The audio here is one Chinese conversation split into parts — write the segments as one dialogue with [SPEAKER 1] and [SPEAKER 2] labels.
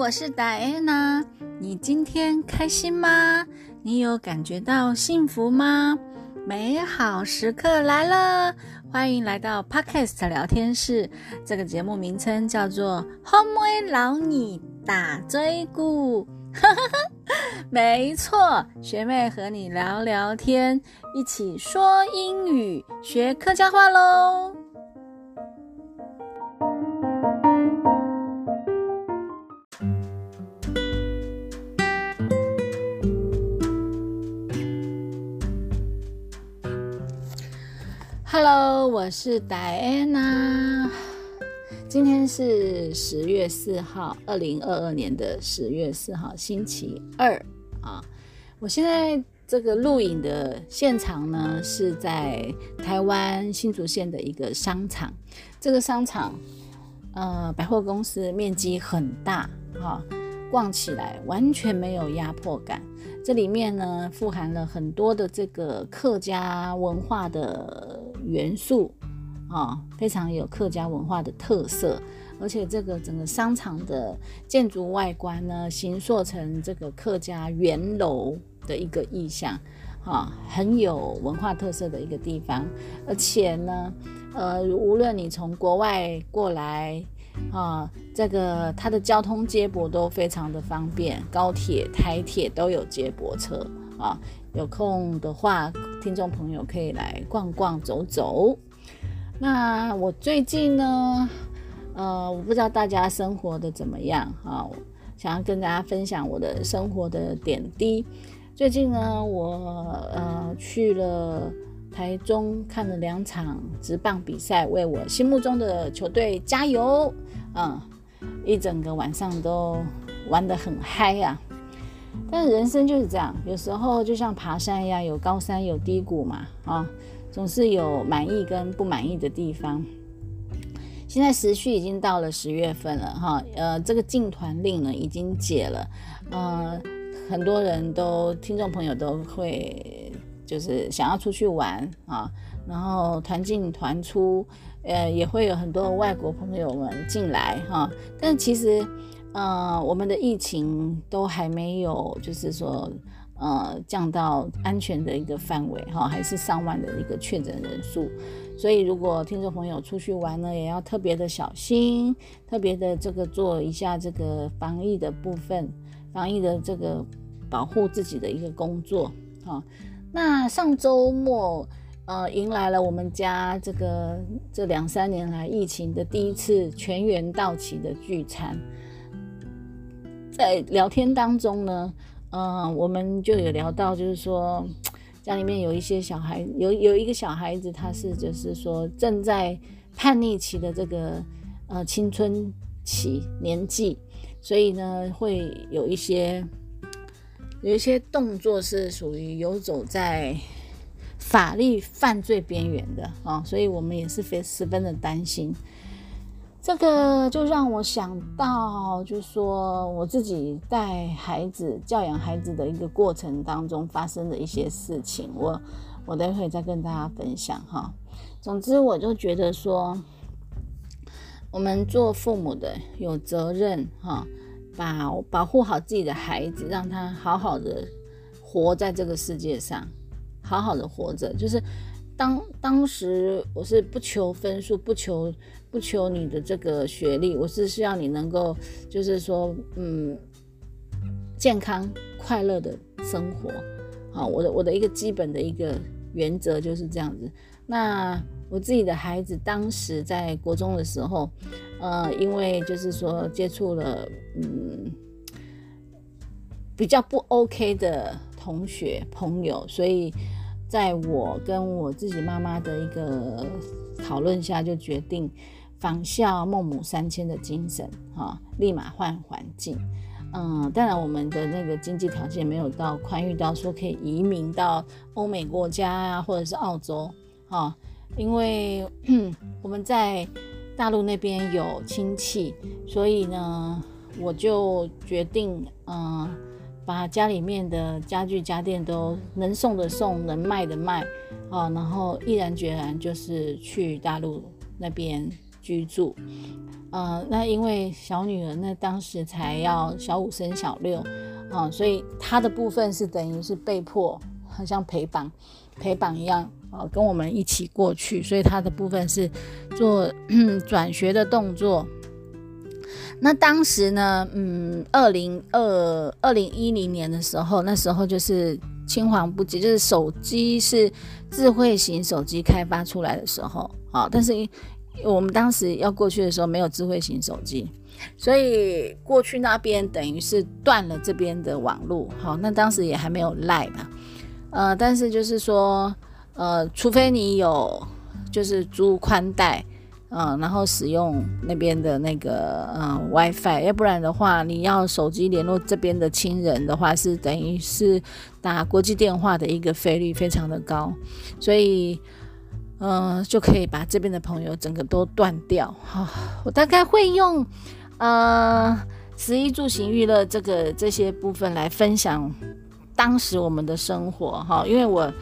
[SPEAKER 1] 我是戴安娜。你今天开心吗？你有感觉到幸福吗？美好时刻来了，欢迎来到 Podcast 聊天室。这个节目名称叫做《Home 老你打追鼓》。没错，学妹和你聊聊天，一起说英语，学客家话喽。Hello，我是 Diana。今天是十月四号，二零二二年的十月四号，星期二啊。我现在这个录影的现场呢，是在台湾新竹县的一个商场。这个商场，呃，百货公司面积很大，哈，逛起来完全没有压迫感。这里面呢，富含了很多的这个客家文化的。元素啊，非常有客家文化的特色，而且这个整个商场的建筑外观呢，形塑成这个客家圆楼的一个意象，啊，很有文化特色的一个地方。而且呢，呃，无论你从国外过来啊，这个它的交通接驳都非常的方便，高铁、台铁都有接驳车啊。有空的话，听众朋友可以来逛逛、走走。那我最近呢，呃，我不知道大家生活的怎么样啊？想要跟大家分享我的生活的点滴。最近呢，我呃去了台中看了两场直棒比赛，为我心目中的球队加油。嗯，一整个晚上都玩得很嗨呀。但人生就是这样，有时候就像爬山一样，有高山有低谷嘛，啊，总是有满意跟不满意的地方。现在时序已经到了十月份了，哈，呃，这个禁团令呢已经解了，呃，很多人都听众朋友都会就是想要出去玩啊，然后团进团出，呃，也会有很多外国朋友们进来哈，但其实。呃，我们的疫情都还没有，就是说，呃，降到安全的一个范围哈，还是上万的一个确诊人数，所以如果听众朋友出去玩呢，也要特别的小心，特别的这个做一下这个防疫的部分，防疫的这个保护自己的一个工作哈。那上周末，呃，迎来了我们家这个这两三年来疫情的第一次全员到齐的聚餐。在聊天当中呢，嗯，我们就有聊到，就是说家里面有一些小孩，有有一个小孩子，他是就是说正在叛逆期的这个呃青春期年纪，所以呢会有一些有一些动作是属于游走在法律犯罪边缘的啊，所以我们也是非十分的担心。这个就让我想到，就说我自己带孩子、教养孩子的一个过程当中发生的一些事情，我我待会再跟大家分享哈。总之，我就觉得说，我们做父母的有责任哈，把保护好自己的孩子，让他好好的活在这个世界上，好好的活着，就是。当当时我是不求分数，不求不求你的这个学历，我是需要你能够，就是说，嗯，健康快乐的生活，好，我的我的一个基本的一个原则就是这样子。那我自己的孩子当时在国中的时候，呃，因为就是说接触了，嗯，比较不 OK 的同学朋友，所以。在我跟我自己妈妈的一个讨论下，就决定仿效孟母三迁的精神，哈，立马换环境。嗯，当然我们的那个经济条件没有到宽裕到说可以移民到欧美国家啊，或者是澳洲，哈，因为我们在大陆那边有亲戚，所以呢，我就决定，嗯。把家里面的家具家电都能送的送，能卖的卖，啊，然后毅然决然就是去大陆那边居。住。呃，那因为小女儿那当时才要小五升小六，啊，所以她的部分是等于是被迫，好像陪绑陪绑一样，啊，跟我们一起过去，所以她的部分是做 转学的动作。那当时呢，嗯，二零二二零一零年的时候，那时候就是青黄不接，就是手机是智慧型手机开发出来的时候，啊，但是。我们当时要过去的时候没有智慧型手机，所以过去那边等于是断了这边的网络。好，那当时也还没有赖嘛，呃，但是就是说，呃，除非你有就是租宽带，嗯，然后使用那边的那个呃 WiFi，要不然的话，你要手机联络这边的亲人的话，是等于是打国际电话的一个费率非常的高，所以。嗯，就可以把这边的朋友整个都断掉哈。我大概会用呃，食衣住行娱乐这个这些部分来分享当时我们的生活哈。因为我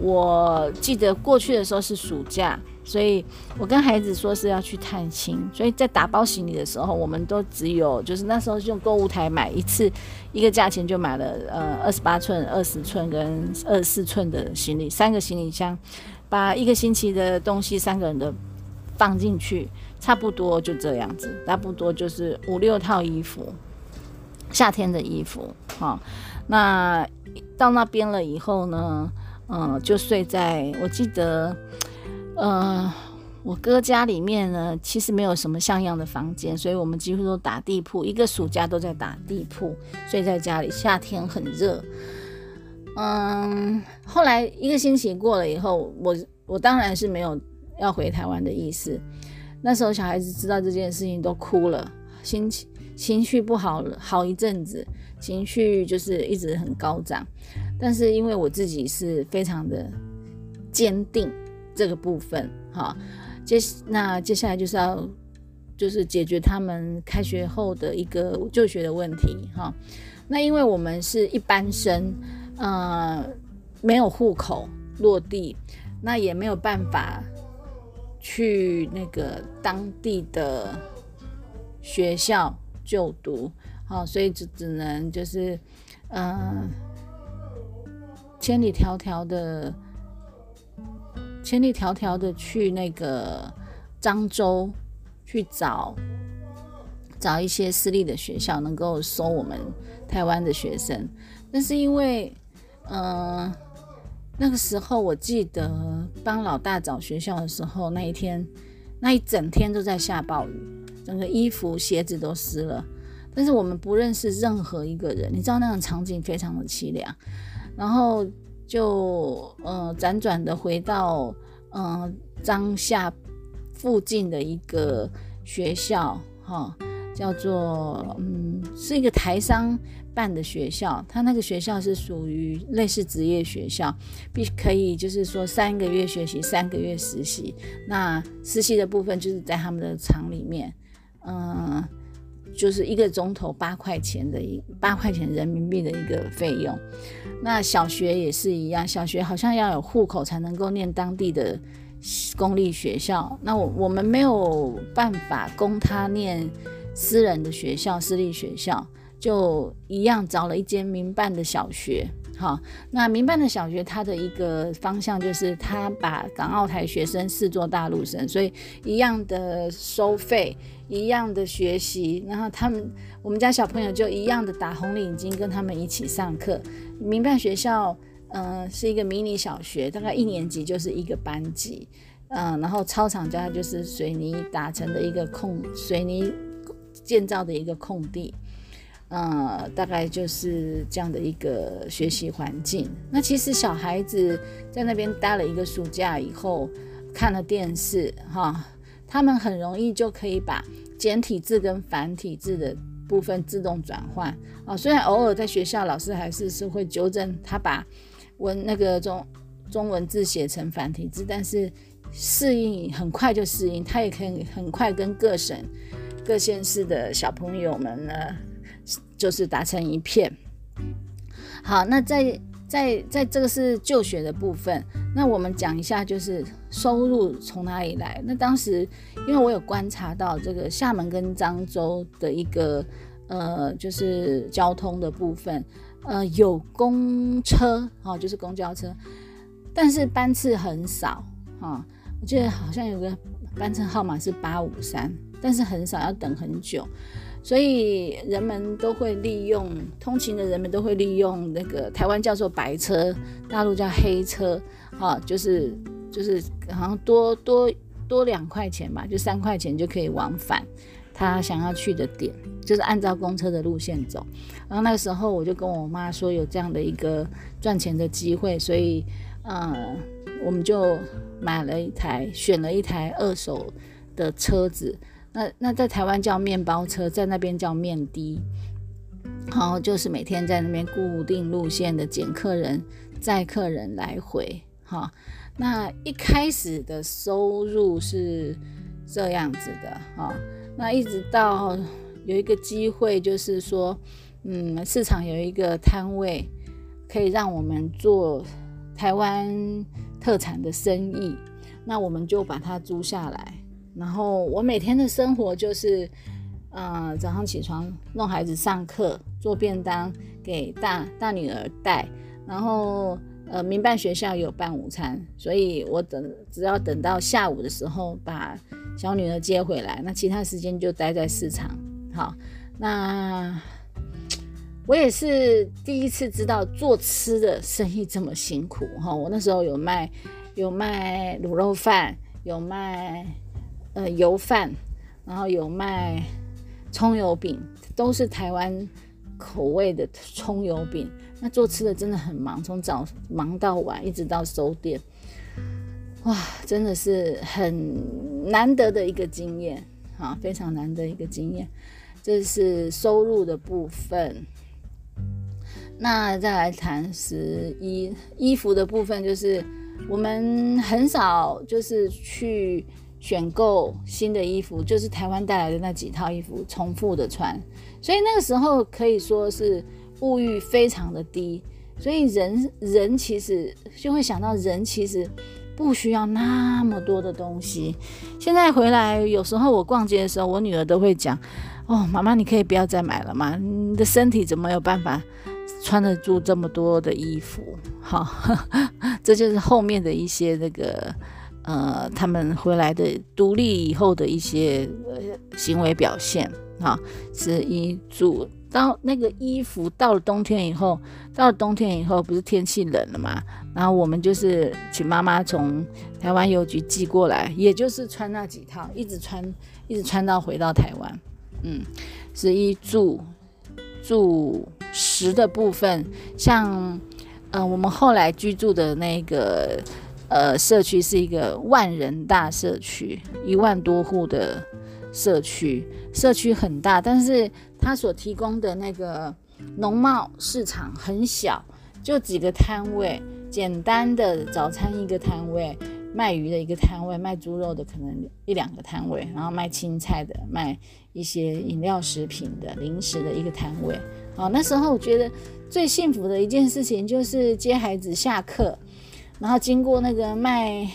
[SPEAKER 1] 我记得过去的时候是暑假，所以我跟孩子说是要去探亲，所以在打包行李的时候，我们都只有就是那时候用购物台买一次，一个价钱就买了呃二十八寸、二十寸跟二十四寸的行李，三个行李箱。把一个星期的东西三个人的放进去，差不多就这样子，差不多就是五六套衣服，夏天的衣服。哈，那到那边了以后呢，嗯，就睡在我记得，呃，我哥家里面呢，其实没有什么像样的房间，所以我们几乎都打地铺，一个暑假都在打地铺，睡在家里。夏天很热。嗯，后来一个星期过了以后，我我当然是没有要回台湾的意思。那时候小孩子知道这件事情都哭了，心情情绪不好了好一阵子，情绪就是一直很高涨。但是因为我自己是非常的坚定这个部分，哈，接那接下来就是要就是解决他们开学后的一个就学的问题，哈。那因为我们是一般生。呃，没有户口落地，那也没有办法去那个当地的学校就读，好，所以只只能就是，嗯，千里迢迢的，千里迢迢的去那个漳州去找找一些私立的学校，能够收我们台湾的学生，但是因为。嗯，那个时候我记得帮老大找学校的时候，那一天那一整天都在下暴雨，整个衣服鞋子都湿了。但是我们不认识任何一个人，你知道那种场景非常的凄凉。然后就呃辗转的回到嗯张夏附近的一个学校，哈，叫做嗯是一个台商。办的学校，他那个学校是属于类似职业学校，必可以就是说三个月学习，三个月实习。那实习的部分就是在他们的厂里面，嗯，就是一个钟头八块钱的一八块钱人民币的一个费用。那小学也是一样，小学好像要有户口才能够念当地的公立学校。那我我们没有办法供他念私人的学校，私立学校。就一样找了一间民办的小学，好，那民办的小学它的一个方向就是他把港澳台学生视作大陆生，所以一样的收费，一样的学习，然后他们我们家小朋友就一样的打红领巾跟他们一起上课。民办学校，嗯，是一个迷你小学，大概一年级就是一个班级，嗯，然后操场家就是水泥打成的一个空水泥建造的一个空地。呃，大概就是这样的一个学习环境。那其实小孩子在那边待了一个暑假以后，看了电视哈，他们很容易就可以把简体字跟繁体字的部分自动转换啊。虽然偶尔在学校老师还是是会纠正他把文那个中中文字写成繁体字，但是适应很快就适应，他也可以很快跟各省各县市的小朋友们呢。就是打成一片。好，那在在在这个是就学的部分。那我们讲一下，就是收入从哪里来？那当时因为我有观察到这个厦门跟漳州的一个呃，就是交通的部分，呃，有公车哦，就是公交车，但是班次很少哈。我记得好像有个班车号码是八五三，但是很少，要等很久。所以人们都会利用通勤的人们都会利用那个台湾叫做白车，大陆叫黑车，啊，就是就是好像多多多两块钱吧，就三块钱就可以往返他想要去的点，就是按照公车的路线走。然后那个时候我就跟我妈说有这样的一个赚钱的机会，所以呃我们就买了一台，选了一台二手的车子。那那在台湾叫面包车，在那边叫面的，然后就是每天在那边固定路线的捡客人、载客人来回，哈。那一开始的收入是这样子的，哈。那一直到有一个机会，就是说，嗯，市场有一个摊位可以让我们做台湾特产的生意，那我们就把它租下来。然后我每天的生活就是，呃，早上起床弄孩子上课，做便当给大大女儿带，然后呃，民办学校有办午餐，所以我等只要等到下午的时候把小女儿接回来，那其他时间就待在市场。好，那我也是第一次知道做吃的生意这么辛苦哈。我那时候有卖有卖卤肉饭，有卖。呃，油饭，然后有卖葱油饼，都是台湾口味的葱油饼。那做吃的真的很忙，从早忙到晚，一直到收店，哇，真的是很难得的一个经验啊，非常难得一个经验。这是收入的部分。那再来谈十一衣服的部分，就是我们很少就是去。选购新的衣服，就是台湾带来的那几套衣服重复的穿，所以那个时候可以说是物欲非常的低，所以人人其实就会想到人其实不需要那么多的东西。现在回来有时候我逛街的时候，我女儿都会讲：“哦，妈妈，你可以不要再买了吗？你的身体怎么有办法穿得住这么多的衣服？”好，这就是后面的一些那个。呃，他们回来的独立以后的一些呃行为表现啊，是衣住到那个衣服到了冬天以后，到了冬天以后不是天气冷了嘛？然后我们就是请妈妈从台湾邮局寄过来，也就是穿那几套，一直穿一直穿到回到台湾。嗯，是衣住住食的部分，像嗯我们后来居住的那个。呃，社区是一个万人大社区，一万多户的社区，社区很大，但是它所提供的那个农贸市场很小，就几个摊位，简单的早餐一个摊位，卖鱼的一个摊位，卖猪肉的可能一两个摊位，然后卖青菜的，卖一些饮料食品的、零食的一个摊位。好，那时候我觉得最幸福的一件事情就是接孩子下课。然后经过那个卖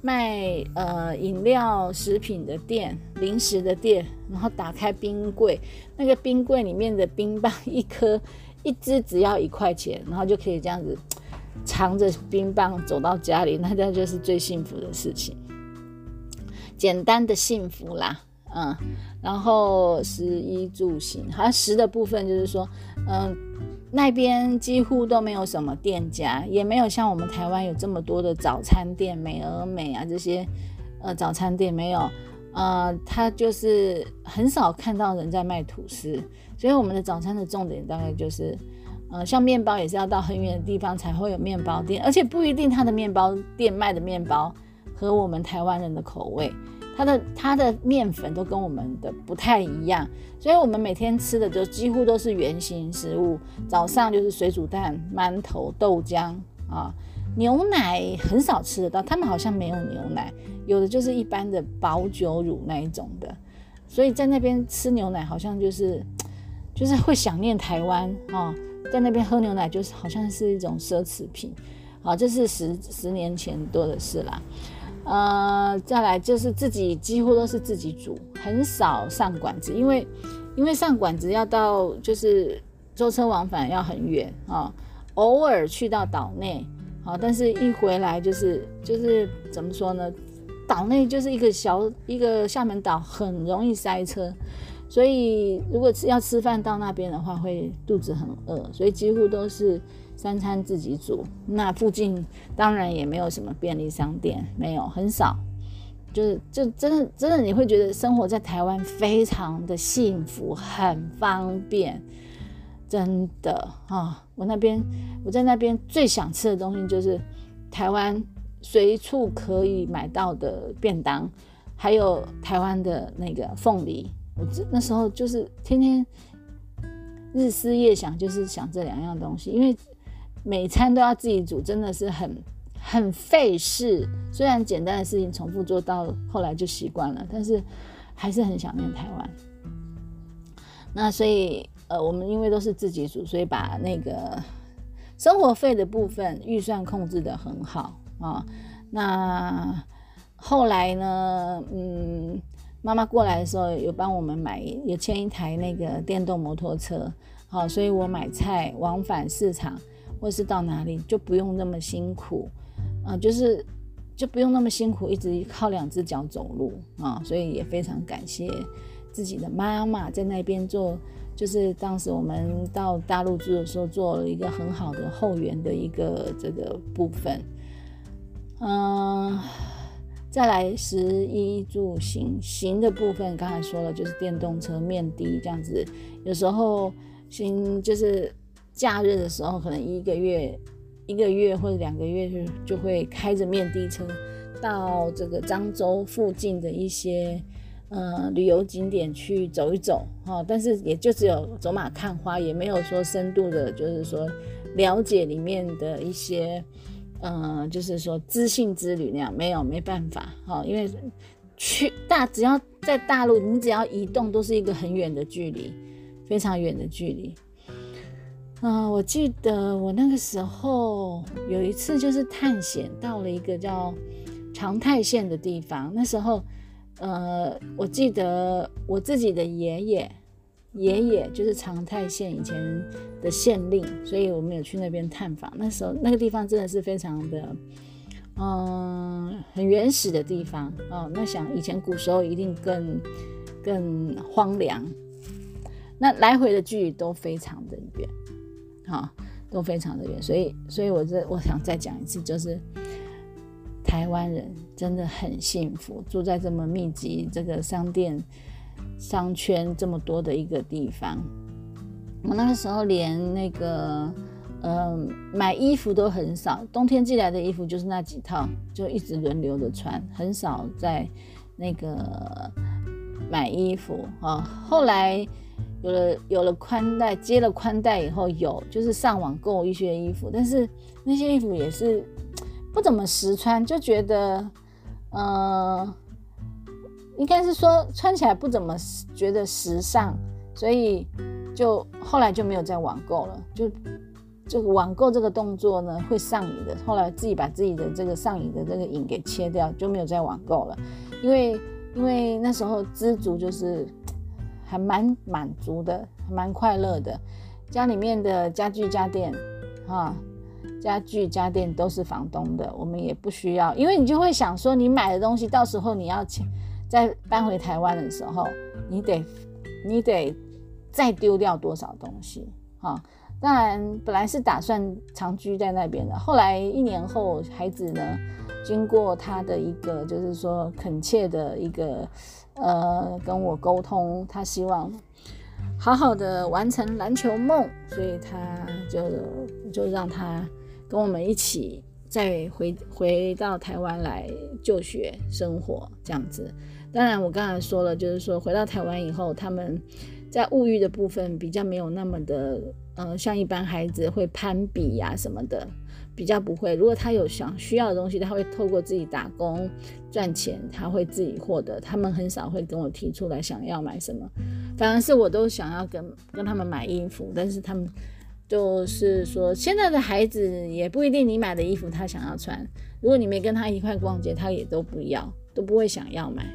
[SPEAKER 1] 卖呃饮料食品的店、零食的店，然后打开冰柜，那个冰柜里面的冰棒一颗一只只要一块钱，然后就可以这样子藏着冰棒走到家里，那这就是最幸福的事情，简单的幸福啦，嗯，然后食衣住行，好像食的部分就是说，嗯。那边几乎都没有什么店家，也没有像我们台湾有这么多的早餐店，美而美啊这些，呃，早餐店没有，呃，它就是很少看到人在卖吐司，所以我们的早餐的重点大概就是，呃，像面包也是要到很远的地方才会有面包店，而且不一定它的面包店卖的面包和我们台湾人的口味。它的它的面粉都跟我们的不太一样，所以我们每天吃的就几乎都是圆形食物。早上就是水煮蛋、馒头、豆浆啊，牛奶很少吃得到，他们好像没有牛奶，有的就是一般的保酒乳那一种的。所以在那边吃牛奶好像就是就是会想念台湾啊，在那边喝牛奶就是好像是一种奢侈品好，这是十十年前多的事啦。呃，再来就是自己几乎都是自己煮，很少上馆子，因为因为上馆子要到就是舟车往返要很远啊，偶尔去到岛内，好，但是一回来就是就是怎么说呢？岛内就是一个小一个厦门岛，很容易塞车，所以如果要吃饭到那边的话，会肚子很饿，所以几乎都是。三餐自己煮，那附近当然也没有什么便利商店，没有很少，就是就真的真的你会觉得生活在台湾非常的幸福，很方便，真的啊！我那边我在那边最想吃的东西就是台湾随处可以买到的便当，还有台湾的那个凤梨，我这那时候就是天天日思夜想，就是想这两样东西，因为。每餐都要自己煮，真的是很很费事。虽然简单的事情重复做到后来就习惯了，但是还是很想念台湾。那所以呃，我们因为都是自己煮，所以把那个生活费的部分预算控制的很好啊。那后来呢，嗯，妈妈过来的时候有帮我们买，有签一台那个电动摩托车，好，所以我买菜往返市场。或是到哪里就不用那么辛苦，啊，就是就不用那么辛苦，一直靠两只脚走路啊，所以也非常感谢自己的妈妈在那边做，就是当时我们到大陆住的时候做了一个很好的后援的一个这个部分，嗯，再来食衣住行行的部分，刚才说了就是电动车面的这样子，有时候行就是。假日的时候，可能一个月、一个月或者两个月就就会开着面的车到这个漳州附近的一些呃旅游景点去走一走哈，但是也就只有走马看花，也没有说深度的，就是说了解里面的一些呃，就是说知性之旅那样，没有没办法哈，因为去大只要在大陆，你只要移动都是一个很远的距离，非常远的距离。嗯，我记得我那个时候有一次就是探险到了一个叫长泰县的地方。那时候，呃，我记得我自己的爷爷，爷爷就是长泰县以前的县令，所以我们有去那边探访。那时候那个地方真的是非常的，嗯，很原始的地方哦。那想以前古时候一定更更荒凉，那来回的距离都非常的远。哈，都非常的远，所以，所以我这我想再讲一次，就是台湾人真的很幸福，住在这么密集、这个商店、商圈这么多的一个地方。我那个时候连那个，嗯，买衣服都很少，冬天寄来的衣服就是那几套，就一直轮流的穿，很少在那个买衣服啊。后来。有了有了宽带，接了宽带以后，有就是上网购一些衣服，但是那些衣服也是 不怎么实穿，就觉得，呃，应该是说穿起来不怎么觉得时尚，所以就后来就没有再网购了。就这个网购这个动作呢，会上瘾的。后来自己把自己的这个上瘾的这个瘾给切掉，就没有再网购了。因为因为那时候知足就是。还蛮满足的，蛮快乐的。家里面的家具家电，哈，家具家电都是房东的，我们也不需要。因为你就会想说，你买的东西到时候你要再搬回台湾的时候，你得你得再丢掉多少东西？哈，当然本来是打算长居在那边的，后来一年后，孩子呢，经过他的一个就是说恳切的一个。呃，跟我沟通，他希望好好的完成篮球梦，所以他就就让他跟我们一起再回回到台湾来就学生活这样子。当然，我刚才说了，就是说回到台湾以后，他们在物欲的部分比较没有那么的，呃，像一般孩子会攀比呀什么的。比较不会，如果他有想需要的东西，他会透过自己打工赚钱，他会自己获得。他们很少会跟我提出来想要买什么，反而是我都想要跟跟他们买衣服，但是他们就是说，现在的孩子也不一定你买的衣服他想要穿，如果你没跟他一块逛街，他也都不要，都不会想要买，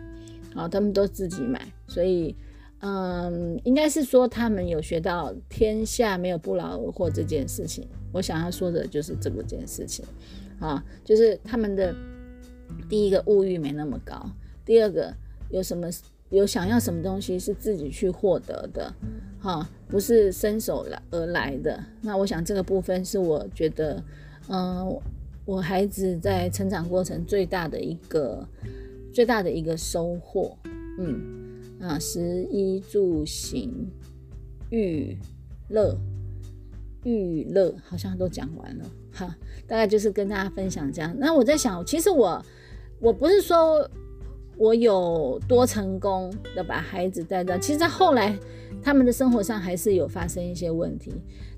[SPEAKER 1] 好，他们都自己买，所以，嗯，应该是说他们有学到天下没有不劳而获这件事情。我想要说的就是这个件事情，啊，就是他们的第一个物欲没那么高，第二个有什么？有想要什么东西是自己去获得的，哈，不是伸手来而来的。那我想这个部分是我觉得，嗯，我孩子在成长过程最大的一个最大的一个收获，嗯，啊，食衣住行娱乐娱乐好像都讲完了，哈，大概就是跟大家分享这样。那我在想，其实我我不是说。我有多成功的把孩子带到，其实，在后来他们的生活上还是有发生一些问题，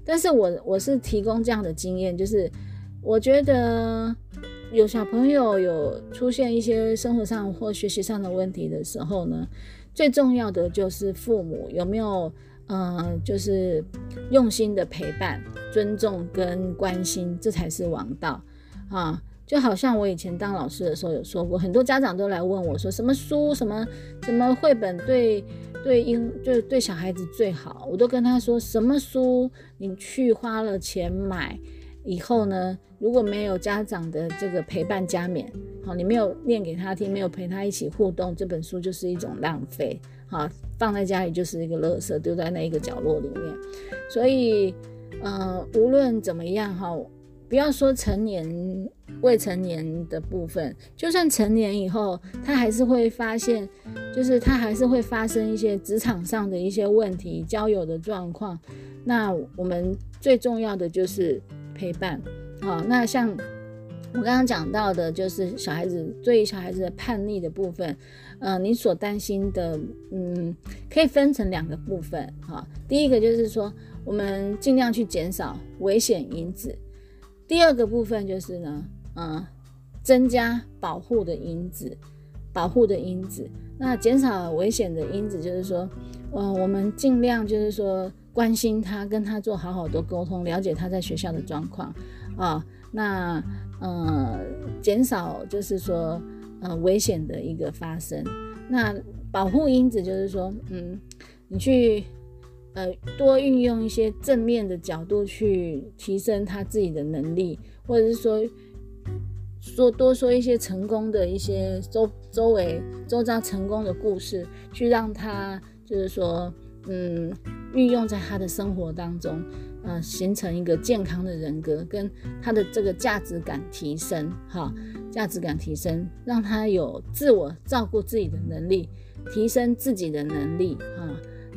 [SPEAKER 1] 但是我我是提供这样的经验，就是我觉得有小朋友有出现一些生活上或学习上的问题的时候呢，最重要的就是父母有没有嗯，就是用心的陪伴、尊重跟关心，这才是王道啊。就好像我以前当老师的时候有说过，很多家长都来问我说，什么书、什么什么绘本对对婴就是对小孩子最好，我都跟他说，什么书你去花了钱买以后呢，如果没有家长的这个陪伴加冕，好，你没有念给他听，没有陪他一起互动，这本书就是一种浪费，好，放在家里就是一个垃圾，丢在那一个角落里面。所以，呃，无论怎么样哈。不要说成年、未成年的部分，就算成年以后，他还是会发现，就是他还是会发生一些职场上的一些问题、交友的状况。那我们最重要的就是陪伴。好，那像我刚刚讲到的，就是小孩子对于小孩子的叛逆的部分，呃，你所担心的，嗯，可以分成两个部分。哈，第一个就是说，我们尽量去减少危险因子。第二个部分就是呢，嗯，增加保护的因子，保护的因子，那减少危险的因子，就是说，嗯，我们尽量就是说关心他，跟他做好好的沟通，了解他在学校的状况啊，那呃，减少就是说，呃，危险的一个发生。那保护因子就是说，嗯，你去。呃，多运用一些正面的角度去提升他自己的能力，或者是说说多说一些成功的一些周周围周遭成功的故事，去让他就是说，嗯，运用在他的生活当中，呃，形成一个健康的人格，跟他的这个价值感提升，哈，价值感提升，让他有自我照顾自己的能力，提升自己的能力，哈。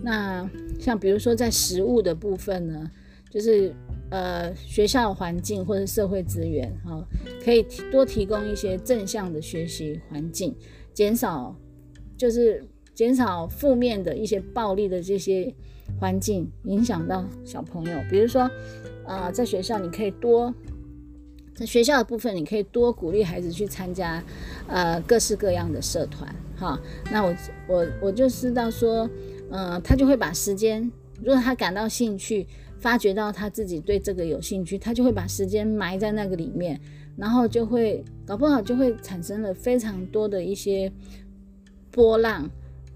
[SPEAKER 1] 那像比如说在食物的部分呢，就是呃学校环境或者社会资源哈，可以多提供一些正向的学习环境，减少就是减少负面的一些暴力的这些环境影响到小朋友。比如说呃在学校你可以多在学校的部分你可以多鼓励孩子去参加呃各式各样的社团哈。那我我我就知道说。嗯，他就会把时间，如果他感到兴趣，发觉到他自己对这个有兴趣，他就会把时间埋在那个里面，然后就会搞不好就会产生了非常多的一些波浪、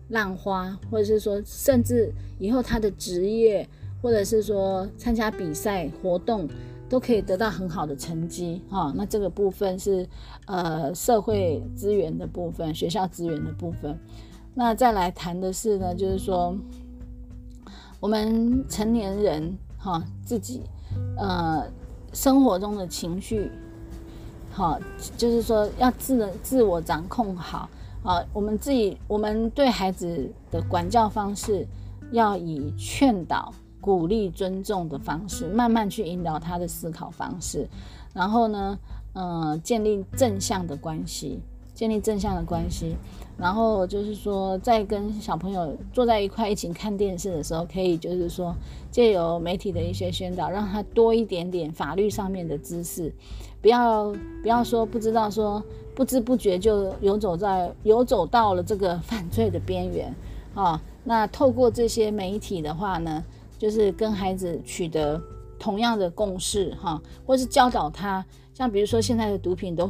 [SPEAKER 1] 浪花，或者是说，甚至以后他的职业，或者是说参加比赛活动，都可以得到很好的成绩哈。那这个部分是呃社会资源的部分，学校资源的部分。那再来谈的是呢，就是说，我们成年人哈自己呃生活中的情绪，好，就是说要自自我掌控好好。我们自己，我们对孩子的管教方式，要以劝导、鼓励、尊重的方式，慢慢去引导他的思考方式，然后呢，嗯，建立正向的关系。建立正向的关系，然后就是说，在跟小朋友坐在一块一起看电视的时候，可以就是说，借由媒体的一些宣导，让他多一点点法律上面的知识，不要不要说不知道，说不知不觉就游走在游走到了这个 犯罪的边缘啊。那透过这些媒体的话呢，就是跟孩子取得同样的共识哈，或是教导他，像比如说现在的毒品都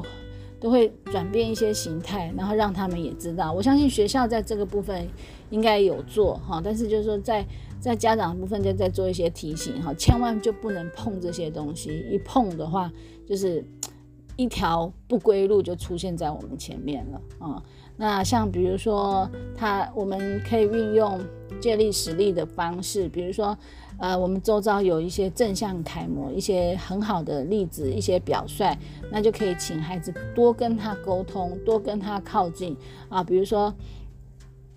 [SPEAKER 1] 都会转变一些形态，然后让他们也知道。我相信学校在这个部分应该有做哈，但是就是说在在家长部分就在做一些提醒哈，千万就不能碰这些东西，一碰的话就是一条不归路就出现在我们前面了啊。那像比如说，他我们可以运用借力使力的方式，比如说，呃，我们周遭有一些正向楷模，一些很好的例子，一些表率，那就可以请孩子多跟他沟通，多跟他靠近啊。比如说，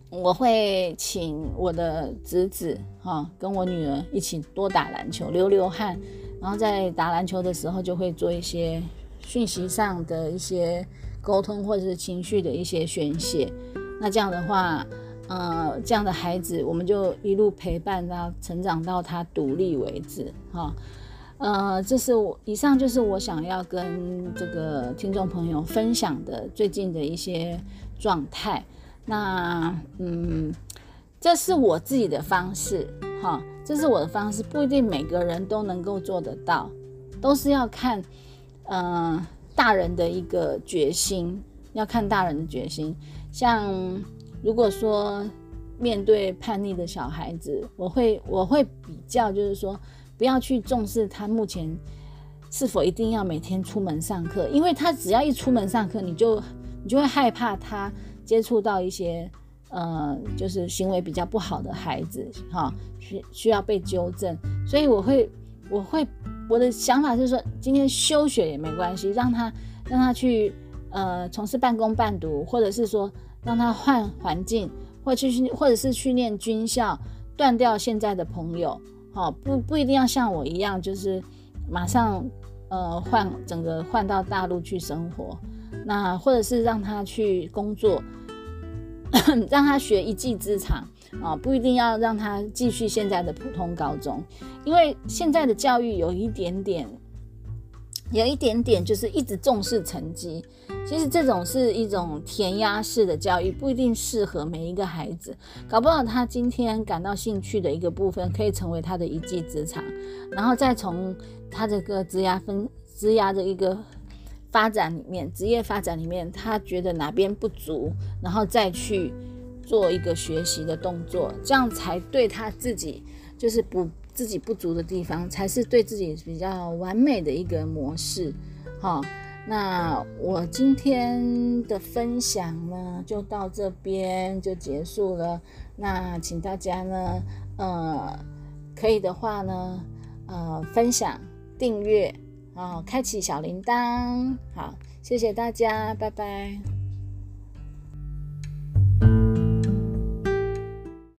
[SPEAKER 1] 我会请我的侄子哈，跟我女儿一起多打篮球，流流汗，然后在打篮球的时候就会做一些讯息上的一些。沟通或者是情绪的一些宣泄，那这样的话，呃，这样的孩子我们就一路陪伴他成长到他独立为止，哈，呃，这是我以上就是我想要跟这个听众朋友分享的最近的一些状态。那，嗯，这是我自己的方式，哈，这是我的方式，不一定每个人都能够做得到，都是要看，嗯。大人的一个决心，要看大人的决心。像如果说面对叛逆的小孩子，我会我会比较，就是说不要去重视他目前是否一定要每天出门上课，因为他只要一出门上课，你就你就会害怕他接触到一些呃，就是行为比较不好的孩子，哈，需需要被纠正。所以我会我会。我的想法是说，今天休学也没关系，让他让他去呃从事半工半读，或者是说让他换环境，或去或者是去念军校，断掉现在的朋友，好不不一定要像我一样，就是马上呃换整个换到大陆去生活，那或者是让他去工作，让他学一技之长。啊，不一定要让他继续现在的普通高中，因为现在的教育有一点点，有一点点就是一直重视成绩。其实这种是一种填鸭式的教育，不一定适合每一个孩子。搞不好他今天感到兴趣的一个部分，可以成为他的一技之长，然后再从他这个职涯分职涯的一个发展里面，职业发展里面，他觉得哪边不足，然后再去。做一个学习的动作，这样才对他自己就是不自己不足的地方，才是对自己比较完美的一个模式。好，那我今天的分享呢，就到这边就结束了。那请大家呢，呃，可以的话呢，呃，分享、订阅啊，开启小铃铛。好，谢谢大家，拜拜。